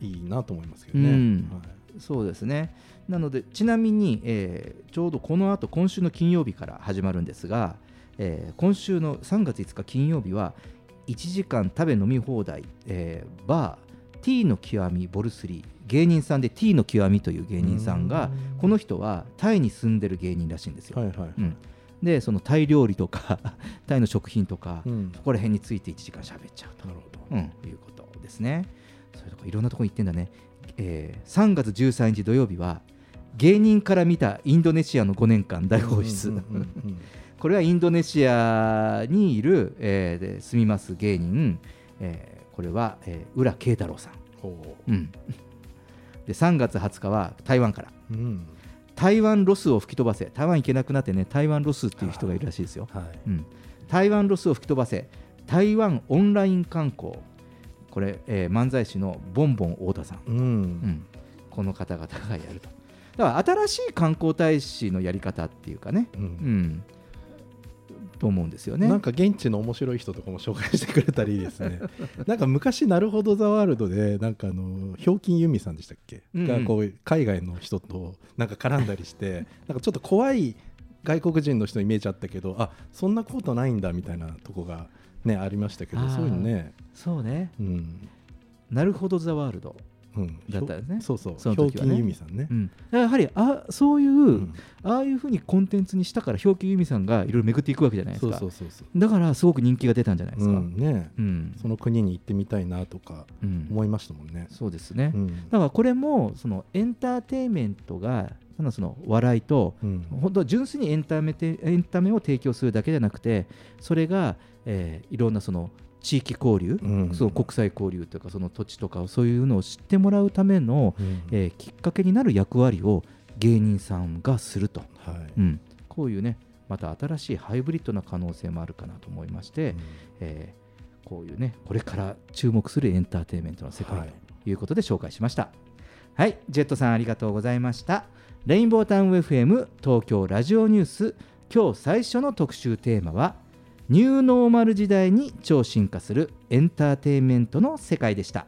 いいなと思いますけどね。うん。はい。そうですねなのでちなみに、えーちょうどこの後今週の金曜日から始まるんですが、えー今週の3月5日金曜日は1時間食べ飲み放題、えーバー T の極みボルスリー芸人さんで T の極みという芸人さんがうん。この人はタイに住んでる芸人らしいんですよ、はいはいはい。うん。でそのタイ料理とか タイの食品とか、うん。そこら辺について1時間喋っちゃうと。なるほど。うん、いうことですね。そういうとこいろんなとこ行ってんだね。えー3月13日土曜日は芸人から見たインドネシアの5年間大放出、これはインドネシアにいる、えーで住みます芸人、えーこれは、えー浦慶太郎さん、ほう。ん、で3月20日は台湾から。ううん。台湾ロスを吹き飛ばせ。台湾行けなくなってね台湾ロスっていう人がいるらしいですよ、はい。うん、台湾ロスを吹き飛ばせ。台湾オンライン観光。これ、えー漫才師のボンボン太田さん、うん。うん。この方々がやるとだから新しい観光大使のやり方っていうかね、うん。うん、と思うんですよね。なんか現地の面白い人とかも紹介してくれたりですね。なんか昔なるほどザワールドでなんかあのひょうきん由美さんでしたっけ、うん。うんがこう海外の人となんか絡んだりして なんかちょっと怖い外国人の人のイメージあったけどあそんなことないんだみたいなとこがねありましたけどそういうのね。そうね。うん。なるほどザワールド、うんだったよね。そうそう。その時はね。うきんやはりあそういう、うん。ああいうふうにコンテンツにしたから表記由美さんがいろいろ巡っていくわけじゃないですそうかそうそうそう。だからすごく人気が出たんじゃないですか、うんね。うん。その国に行ってみたいなとかうん思いましたもんね。そうですね、うん。だからこれもそのエンターテインメントがただその笑いとうん。本当は純粋にエンタメてエンタメを提供するだけじゃなくてそれが、えーいろんなその地域交流、うん。その国際交流というかその土地とかをそういうのを知ってもらうための、うん。えーきっかけになる役割を芸人さんがすると、はい。うん、こういうねまた新しいハイブリッドな可能性もあるかなと思いまして、えーこういうねこれから注目するエンターテインメントの世界はい。ということで紹介しました。はい。ジェットさんありがとうございました。レインボータウン FM 東京ラジオニュース。今日最初の特集テーマはニューノーマル時代に超進化するエンターテインメントの世界でした。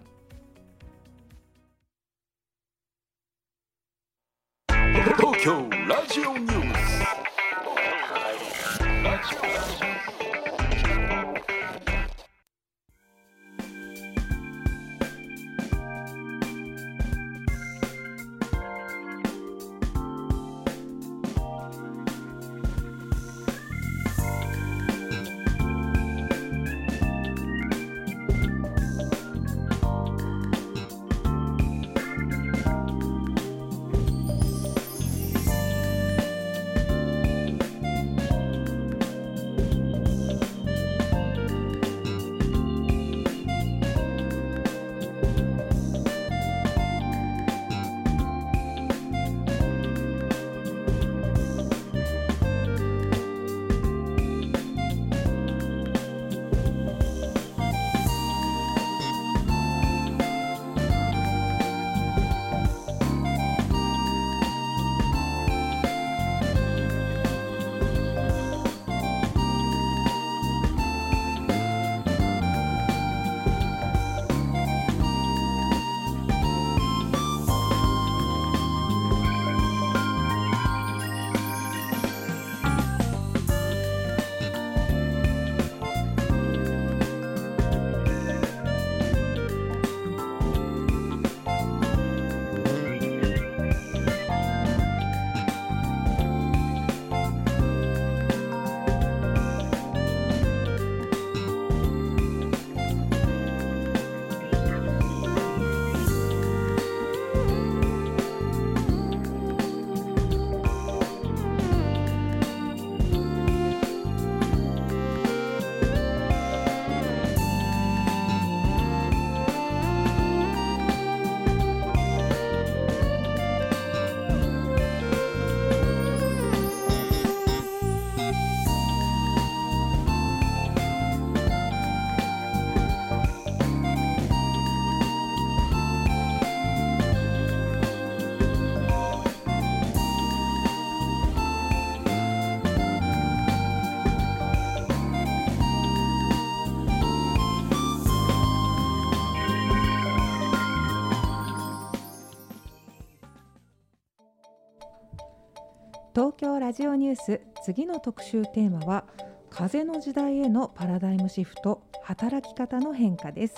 京ラジオニュース次の特集テーマは風の時代へのパラダイムシフト働き方の変化です。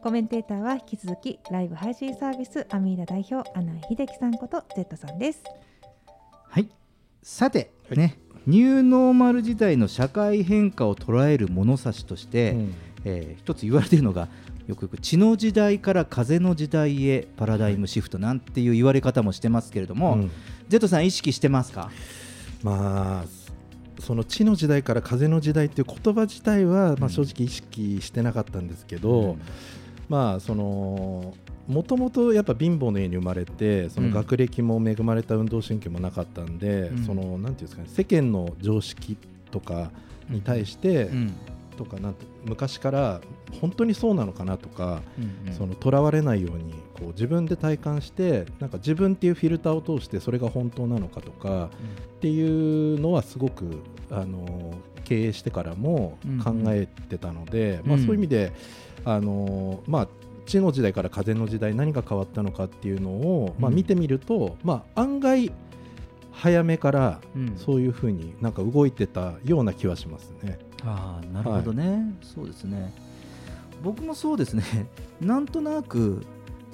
コメンテーターは引き続きライブ配信サービスアミーダ代表阿南秀樹さんこと Z さんです。はい。さて、ねニューノーマル時代の社会変化を捉える物差しとして、うん。えー一つ言われているのがよくよく血の時代から風の時代へパラダイムシフトなんていう言われ方もしてますけれども、うん。Z さん意識してますか？まあその地の時代から風の時代っていう言葉自体は、まあ、正直意識してなかったんですけど、うん。まあそのもともとやっぱ貧乏の家に生まれてその学歴も恵まれた運動神経もなかったんで、うん。そのなんていうんですかね世間の常識とかに対して、うんとかなんて昔から本当にそうなのかなとか、うんうん。その囚われないようにこう自分で体感してなんか自分っていうフィルターを通してそれが本当なのかとかっていうのはすごくあの経営してからも考えてたので、まあ、うん。うんそういう意味で、あのまあ地の時代から風の時代何が変わったのかっていうのを、まあ、うん見てみると、まあ、案外早めからうん。そういうふうになんか動いてたような気はしますね。ああなるほどね、そうですね。僕もそうですね。なんとなく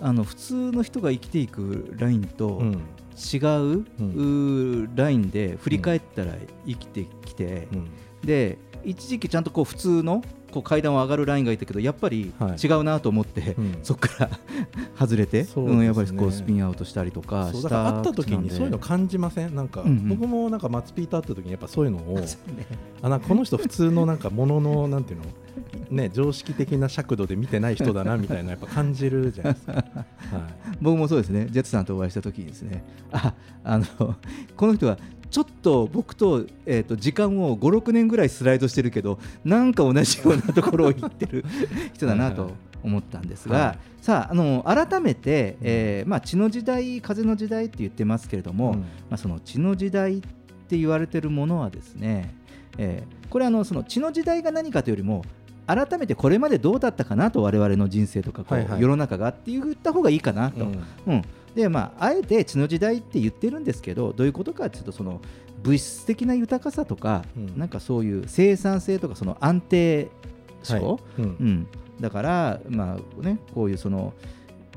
あの普通の人が生きていくラインとうん。違う,、うーラインで振り返ったら生きてきて、うん。で一時期ちゃんとこう普通のこう階段を上がるラインがいたけどやっぱりはい。違うなと思って、うん。そこから 外れて、ね。うんやっぱりこうスピンアウトしたりとかそうしただから会った時にそういうの感じません？なんか、うんうん。僕もなんか松ピーと会った時にやっぱそういうのを ね。あなこの人普通のなんかもののなんていうの？ね常識的な尺度で見てない人だなみたいなやっぱ感じるじゃないですか。はい。僕もそうですね、ジェッツさんとお会いしたときにですね、ああのこの人はちょっと僕と,、えー、と時間を5、6年ぐらいスライドしてるけど、なんか同じようなところを行ってる人だなと思ったんですが、はい。さああの改めて、えーまあ、血の時代、風の時代って言ってますけれども、うん。まあ、その血の時代って言われてるものはですね、えーこれあのその血の時代が何かというよりも改めてこれまでどうだったかなと我々の人生とかこう、はいはい。世の中がって言った方がいいかなと、うん。うんでまあ、あえて血の時代って言ってるんですけどどういうことかっていうとその物質的な豊かさとか、うん。なんかそういう生産性とかその安定症、はい。うん。うん、だから、まあね、こういうその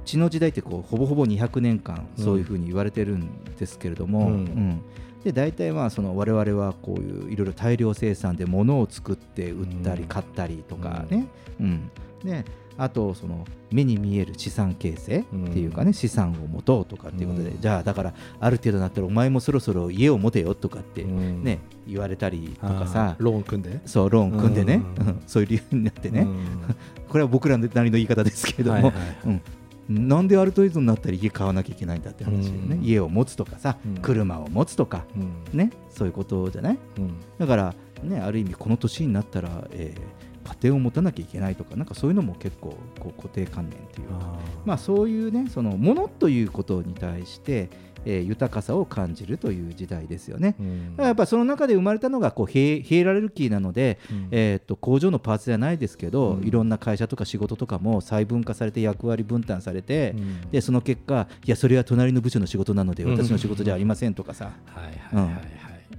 血の時代ってこうほぼほぼ200年間うん。そういうふうに言われてるんですけれども、うん。うんで大体まあその我々はこういういろいろ大量生産で物を作って売ったりうん買ったりとかね、うん。であとその目に見える資産形成っていうかね、資産を持とうとかっていうことで、うん。じゃあだからある程度になったらお前もそろそろ家を持てよとかってうん。ね、言われたりとかさ。ローン組んで。そうローン組んでね、うん。うん。そういう理由になってね、うん。これは僕らなりの言い方ですけれども、うん、なんである程度になったら家買わなきゃいけないんだって話でね、うん。家を持つとかさ、うん。車を持つとか、うん。ね、そういうことじゃない？うん。だから、ね、ある意味この年になったら、えー家庭を持たなきゃいけないとかなんかそういうのも結構こう固定観念っていうか。まあ、そういうねそのものということに対して、えー豊かさを感じるという時代ですよね。うん。だからやっぱその中で生まれたのがこうヒエラルキーなので、うん。えー、と工場のパーツじゃないですけど、うん。いろんな会社とか仕事とかも細分化されて役割分担されて、うんでその結果いやそれは隣の部署の仕事なのでうん。私の仕事じゃありませんとかさ、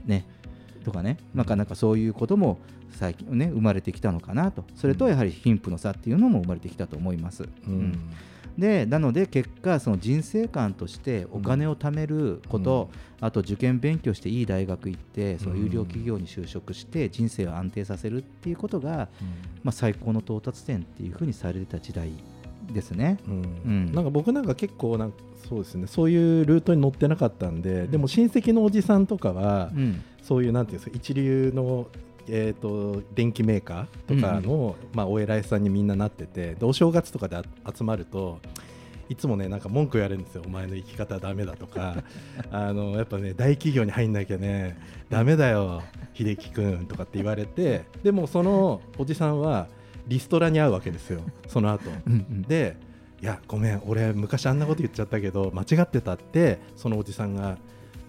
ね。とかね。なかなかそういうことも最近ね生まれてきたのかなと。それとやはり貧富の差っていうのも生まれてきたと思います。ううんんでなので結果その人生観としてお金を貯めること、あと受験勉強していい大学行ってその有料企業に就職して人生を安定させるっていうことが、まあ、最高の到達点っていうふうにされてた時代ですね。うん。うん。なんか僕なんか結構なんかそうですねそういうルートに乗ってなかったんででも親戚のおじさんとかは、うん。そういうなんていうんですか一流のえー、と電機メーカーとかの、まあ、お偉いさんにみんななっててでお正月とかであ集まるといつもねなんか文句言われるんですよ。お前の生き方はダメだとか。あのやっぱね大企業に入んなきゃねダメだよ秀樹君とかって言われてでもそのおじさんはリストラに会うわけですよその後。うんうん。でいやごめん俺昔あんなこと言っちゃったけど間違ってたってそのおじさんが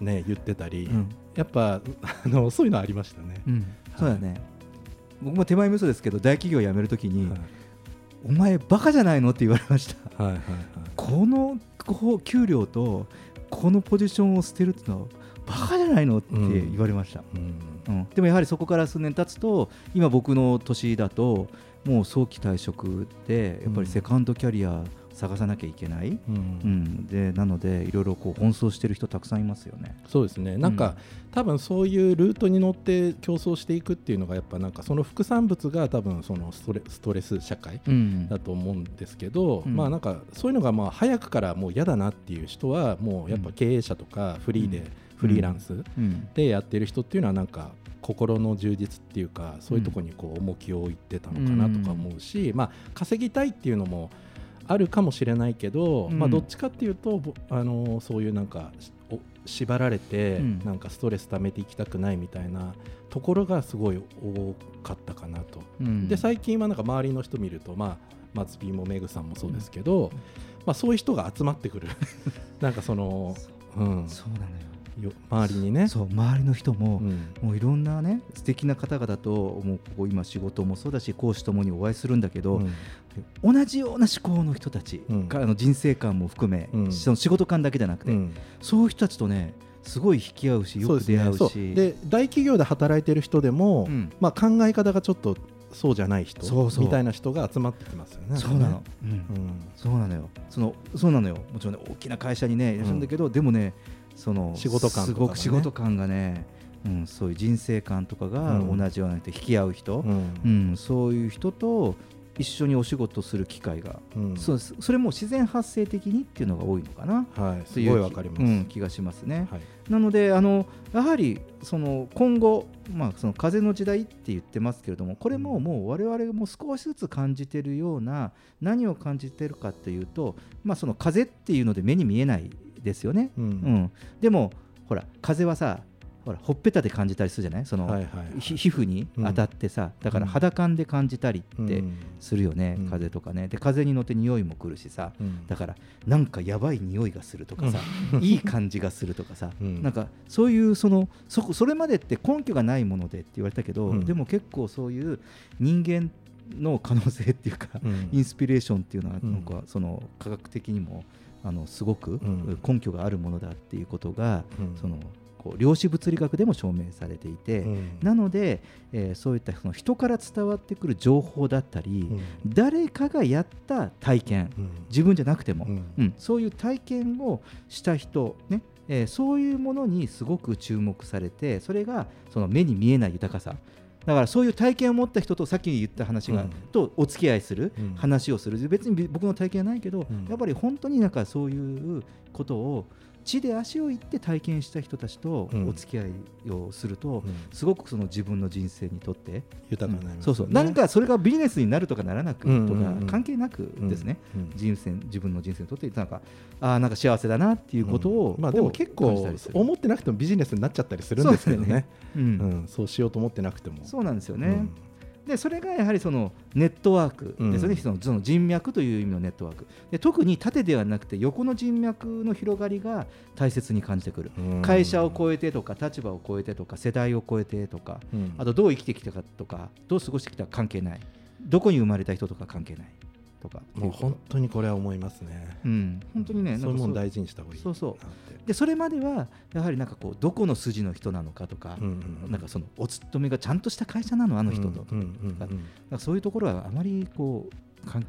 ね言ってたり、うん。やっぱあのそういうのありましたね。うんそうだね、僕も手前味噌ですけど大企業辞めるときに、はい。お前バカじゃないのって言われました。はいはいはい。この給料とこのポジションを捨てるってのはバカじゃないのって言われました、うん。うん。でもやはりそこから数年経つと今僕の年だともう早期退職でやっぱりセカンドキャリア探さなきゃいけない、うん。うん。でなのでいろいろこう奔走してる人たくさんいますよね。そうですね。なんか、多分そういうルートに乗って競争していくっていうのがやっぱなんかその副産物が多分そのストレストレス社会うん。だと思うんですけど、うん。まあなんかそういうのがまあ早くからもう嫌だなっていう人はもうやっぱ経営者とかフリーで、うん。フリーランスうん。でやってる人っていうのはなんか心の充実っていうかそういうところにこう重きを置いてたのかなとか思うし、まあ稼ぎたいっていうのもあるかもしれないけど、うん。まあ、どっちかっていうとぼあのそういうなんか縛られて、うん。なんかストレス溜めていきたくないみたいなところがすごい多かったかなと。うん。で最近はなんか周りの人見ると、まあ、松 P もメグさんもそうですけど、まあ、そういう人が集まってくる。なんかその、うん、そうなのよ。よ周りにね。そう周りの人も、うん。もういろんなね素敵な方々ともうここ今仕事もそうだし講師ともにお会いするんだけど、うん同じような思考の人たち、うん。かあの人生観も含め、うん。その仕事観だけじゃなくて、うん。そういう人たちとねすごい引き合うしよく出会うし。で大企業で働いてる人でも、うん。まあ、考え方がちょっとそうじゃない人みたいな人が集まってきますよね。そうなの、うん。うん。そうなのよ。そのそうなのよ。もちろんね大きな会社にねいらっしゃるんだけど、でもねその仕事感ね。すごく仕事感がね、うん、そういう人生観とかがうん。同じような人引き合う人、うん。うんそういう人と一緒にお仕事する機会が、うんそうですそれも自然発生的にっていうのが多いのかな。はい、すごいわかります。うん、気がしますね。はいなのであのやはりその今後、まあ、その風の時代って言ってますけれどもこれももう我々も少しずつ感じているような何を感じているかというと、まあ、その風っていうので目に見えないですよね。うんうんでもほら風はさほらほっぺたで感じたりするじゃない？その、はいはいはい。ひ皮膚に当たってさ、だから肌感で感じたりってうん。するよね、うん。風とかね。で風に乗って匂いも来るしさ、うん。だからなんかやばい匂いがするとかさ、いい感じがするとかさ、うん。なんかそういうそのそこそれまでって根拠がないものでって言われたけど、うん。でも結構そういう人間の可能性っていうか、うん。インスピレーションっていうのはうん。なんかその科学的にもあのすごくん。根拠があるものだっていうことが、うん。そのこう量子物理学でも証明されていて、うん。なので、えーそういったその人から伝わってくる情報だったり、誰かがやった体験、うん。自分じゃなくても、うん。うん。そういう体験をした人、ねえーそういうものにすごく注目されてそれがその目に見えない豊かさ。だからそういう体験を持った人とさっき言った話が、うん。とお付き合いする、うん。話をする。別に僕の体験はないけど、うん。やっぱり本当になんかそういうことを地で足を行って体験した人たちとうん。お付き合いをすると、うん。すごくその自分の人生にとって豊かになりますそうそう。なんかそれがビジネスになるとかならなくとか、関係なくですね、人生自分の人生にとってなんかあーなんか幸せだなっていうことを、まあでも結構思ってなくてもビジネスになっちゃったりするんですけどね。そううん。そうしようと思ってなくても。そうなんですよね。うんでそれがやはりそのネットワークですよね、うんそのその人脈という意味のネットワーク。で特に縦ではなくて横の人脈の広がりが大切に感じてくる、うん。会社を超えてとか立場を超えてとか世代を超えてとか、うん。あとどう生きてきたかとかどう過ごしてきたか関係ない。どこに生まれた人とか関係ないとか。もう本当にこれは思いますね。うん、本当にねそう。いうもんなんか大事にした方がいい。そうそう。でそれまではやはりなんかこうどこの筋の人なのかとか、うんうんなんかそのお勤めがちゃんとした会社なのあの人と、か。そういうところはあまりこうかん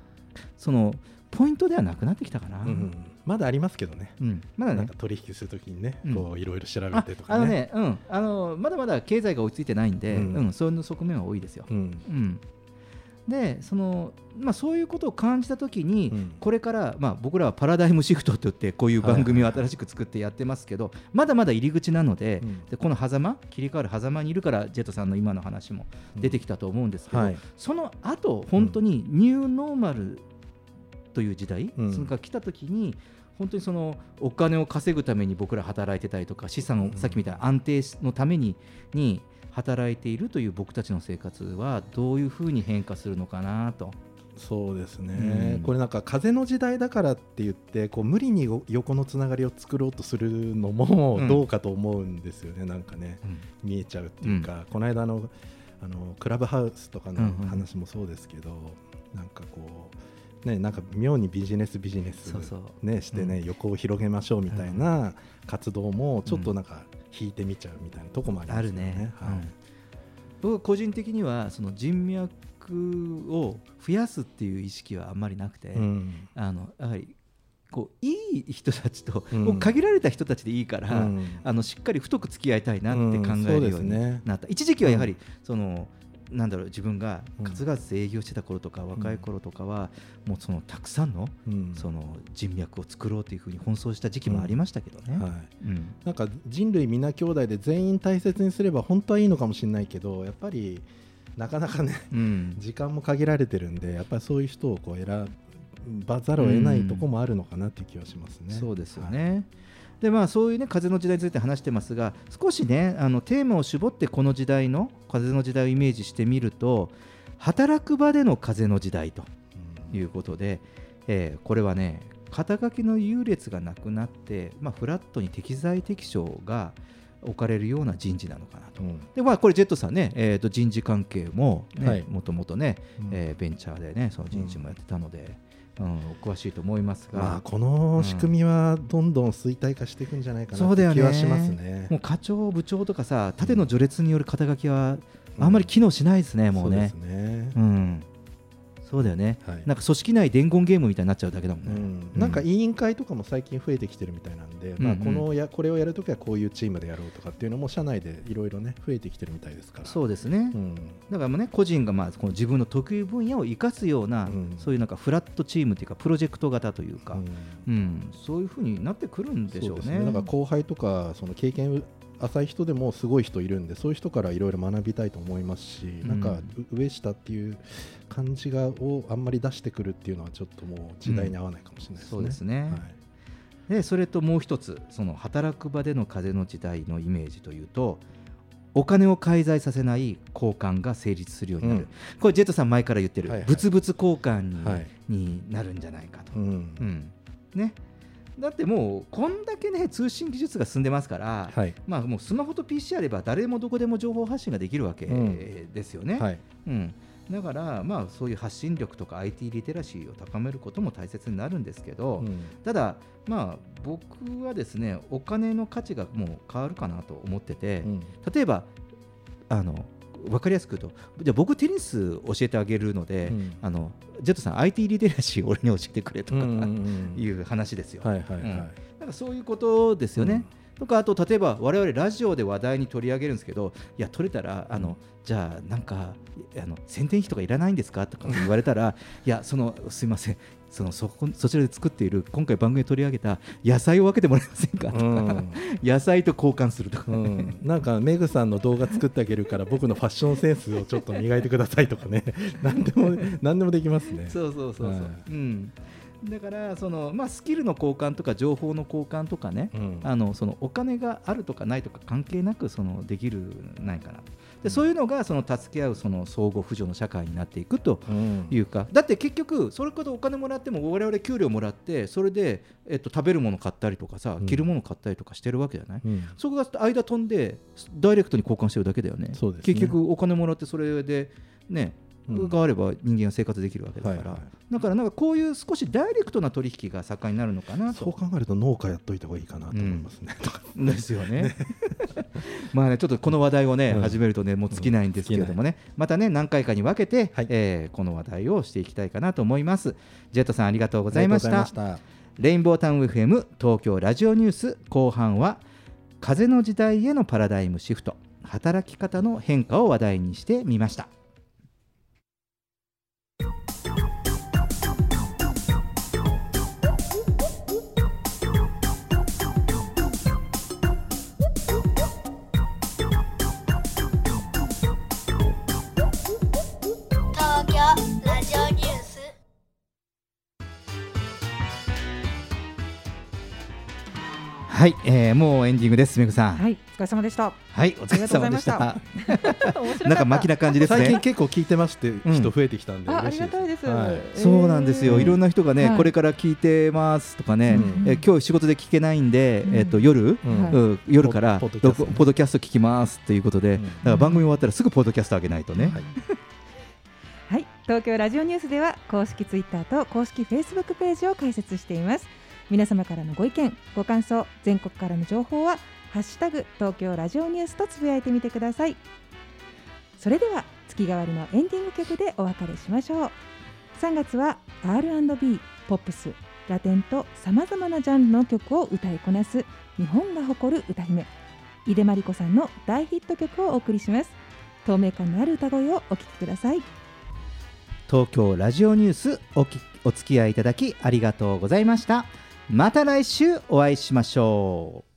そのポイントではなくなってきたかな、うんうんまだありますけどね。うん。まだね。なんか取引するときにねうん。こういろいろ調べあてとかね。あのね、うん、あのまだまだ経済が追いついてないんで、ううんん。そういう側面は多いですよ。うん。うんでその、まあ、そういうことを感じたときに、うん。これから、まあ、僕らはパラダイムシフトといってこういう番組を新しく作ってやってますけど、まだまだ入り口なので,、うん。でこの狭間切り替わる狭間にいるからジェットさんの今の話も出てきたと思うんですけど、はい。その後本当にニューノーマルという時代、うん。それが来たときに本当にそのお金を稼ぐために僕ら働いてたりとか資産をさっきみたいな安定のためにに働いているという僕たちの生活はどういうふうに変化するのかなと。そうですね、うん。これなんか風の時代だからって言ってこう無理によ横のつながりを作ろうとするのもうん。どうかと思うんですよね、なんかね見えちゃうっていうか、この間のあのクラブハウスとかのうんうん話もそうですけど、なんかこうねなんか妙にビジネスビジネスそうそう。ねしてね、うん。横を広げましょうみたいな活動もちょっとなんか引いてみちゃうみたいなとこもありますよね。あるね、はい。うん。僕は個人的にはその人脈を増やすっていう意識はあんまりなくて、うん。あのやはりこういい人たちと、うん。もう限られた人たちでいいから、うん。あのしっかり太く付き合いたいなって考うんえるようになった、一時期はやはり、うんそのなんだろう自分がうん。勝つ営業してた頃とか、若い頃とかはもうそのたくさんの,、うん。その人脈を作ろうというふうに奔走した時期もありましたけどね。はいうん。なんか人類皆兄弟で全員大切にすれば本当はいいのかもしれないけどやっぱりなかなかねうん。時間も限られてるんでやっぱりそういう人をこう選ばざるを得ないとこもあるのかなっていう気はしますね。そうですよね。でまあ、そういうね風の時代について話してますが少しねあのテーマを絞ってこの時代の風の時代をイメージしてみると働く場での風の時代ということで、えーこれはね肩書きの優劣がなくなって、まあ、フラットに適材適所が置かれるような人事なのかなと。うん。でまあ、これジェットさんね、えー、と人事関係も、もともとね、うん。えーベンチャーでねその人事もやってたので、うんお詳しいと思いますが、まあ、この仕組みはどんどん衰退化していくんじゃないかなってそう気はしますね。もう課長部長とかさ縦の序列による肩書きはあんまり機能しないですね、もうね。そうですね。うんそうだよね、はい。なんか組織内伝言ゲームみたいになっちゃうだけだもんね、うん。なんか委員会とかも最近増えてきてるみたいなんで、まあ、うん。うんこのやこれをやるときはこういうチームでやろうとかっていうのも社内でいろいろね増えてきてるみたいですから。そうですね、うん。だからもうね個人がまあこの自分の得意分野を生かすような、うん。そういうなんかフラットチームというかプロジェクト型というか、うん。うん。そういうふうになってくるんでしょうね。そうですだから後輩とかその経験浅い人でもすごい人いるんでそういう人からいろいろ学びたいと思いますし、なんかう上下っていう感じがをあんまり出してくるっていうのはちょっともう時代に合わないかもしれないですね。そうですね。はい。でそれともう一つその働く場での風の時代のイメージというとお金を介在させない交換が成立するようになる、うん。これジェットさん前から言ってる、はいはい。物々交換に,、はい。になるんじゃないかと、うん。うん。ね、だってもうこんだけね通信技術が進んでますから、はい。まあ、もうスマホと PC あれば誰でもどこでも情報発信ができるわけうん。ですよね。はい。うん、だから、まあ、そういう発信力とか IT リテラシーを高めることも大切になるんですけど、うん。ただ、まあ、僕はですねお金の価値がもう変わるかなと思ってて、うん。例えばあの分かりやすく言うとじゃあ僕テニス教えてあげるので、うん。あのジェットさん IT リテラシーを俺に教えてくれとか、うんいう話ですよ。はいはいはい。うん。なんかそういうことですよね。とかあと例えば我々ラジオで話題に取り上げるんですけどいや取れたらあのじゃあなんかあの宣伝費とかいらないんですか？とか言われたらいやそのすいませんそのそこそちらで作っている今回番組で取り上げた野菜を分けてもらえませんか？とか、うん。野菜と交換するとか。ね、うん、なんかメグさんの動画作ってあげるから僕のファッションセンスをちょっと磨いてくださいとかね。何でも何でもできますね。そうそうそうそう、はい。うん。だからその、まあ、スキルの交換とか情報の交換とかね、うん。あのそのお金があるとかないとか関係なくそのできるないかなでそういうのがその助け合うその相互扶助の社会になっていくとうん。いうか、だって結局それこそお金もらっても我々給料もらってそれで、えっと、食べるもの買ったりとかさ、うん。着るもの買ったりとかしてるわけじゃない、うん。そこが間飛んでダイレクトに交換してるだけだよね。結局お金もらってそれでねうんがあれば人間は生活できるわけだから、だからなんかこういう少しダイレクトな取引が盛んになるのかなと。そう考えると農家やっといた方がいいかなと思いますね。ですよね。まあねちょっとこの話題をね、うん。始めるとねもう尽きないんですけれどもね、またね何回かに分けて、えーこの話題をしていきたいかなと思います。ジェットさんありがとうございました。ありがとうございました。レインボータウン FM 東京ラジオニュース後半は風の時代へのパラダイムシフト。働き方の変化を話題にしてみました。はい、えーもうエンディングです、めぐさん。はい、お疲れ様でした。はい、お疲れ様でした。なんか巻きな感じですね。最近結構聞いてまして人増えてきたんであ嬉しいです。ありがたいです。はい。そうなんですよ、いろんな人がね、はい。これから聞いてますとかね、うん。え今日仕事で聞けないんで、えっと夜、うん。うん。夜からポッドキャスト。ポポッドキャスト聞きますということで、だから番組終わったらすぐポッドキャスト上げないとね。はい、東京ラジオニュースでは公式ツイッターと公式フェイスブックページを開設しています皆様からのご意見ご感想全国からの情報はハッシュタグ東京ラジオニュースとつぶやいてみてください。それでは月替わりのエンディング曲でお別れしましょう。3月は R&B ポップスラテンとさまざまなジャンルの曲を歌いこなす日本が誇る歌姫井出真理子さんの大ヒット曲をお送りします。透明感のある歌声をお聴きください。東京ラジオニュースおきお付き合いいただきありがとうございました。また来週お会いしましょう。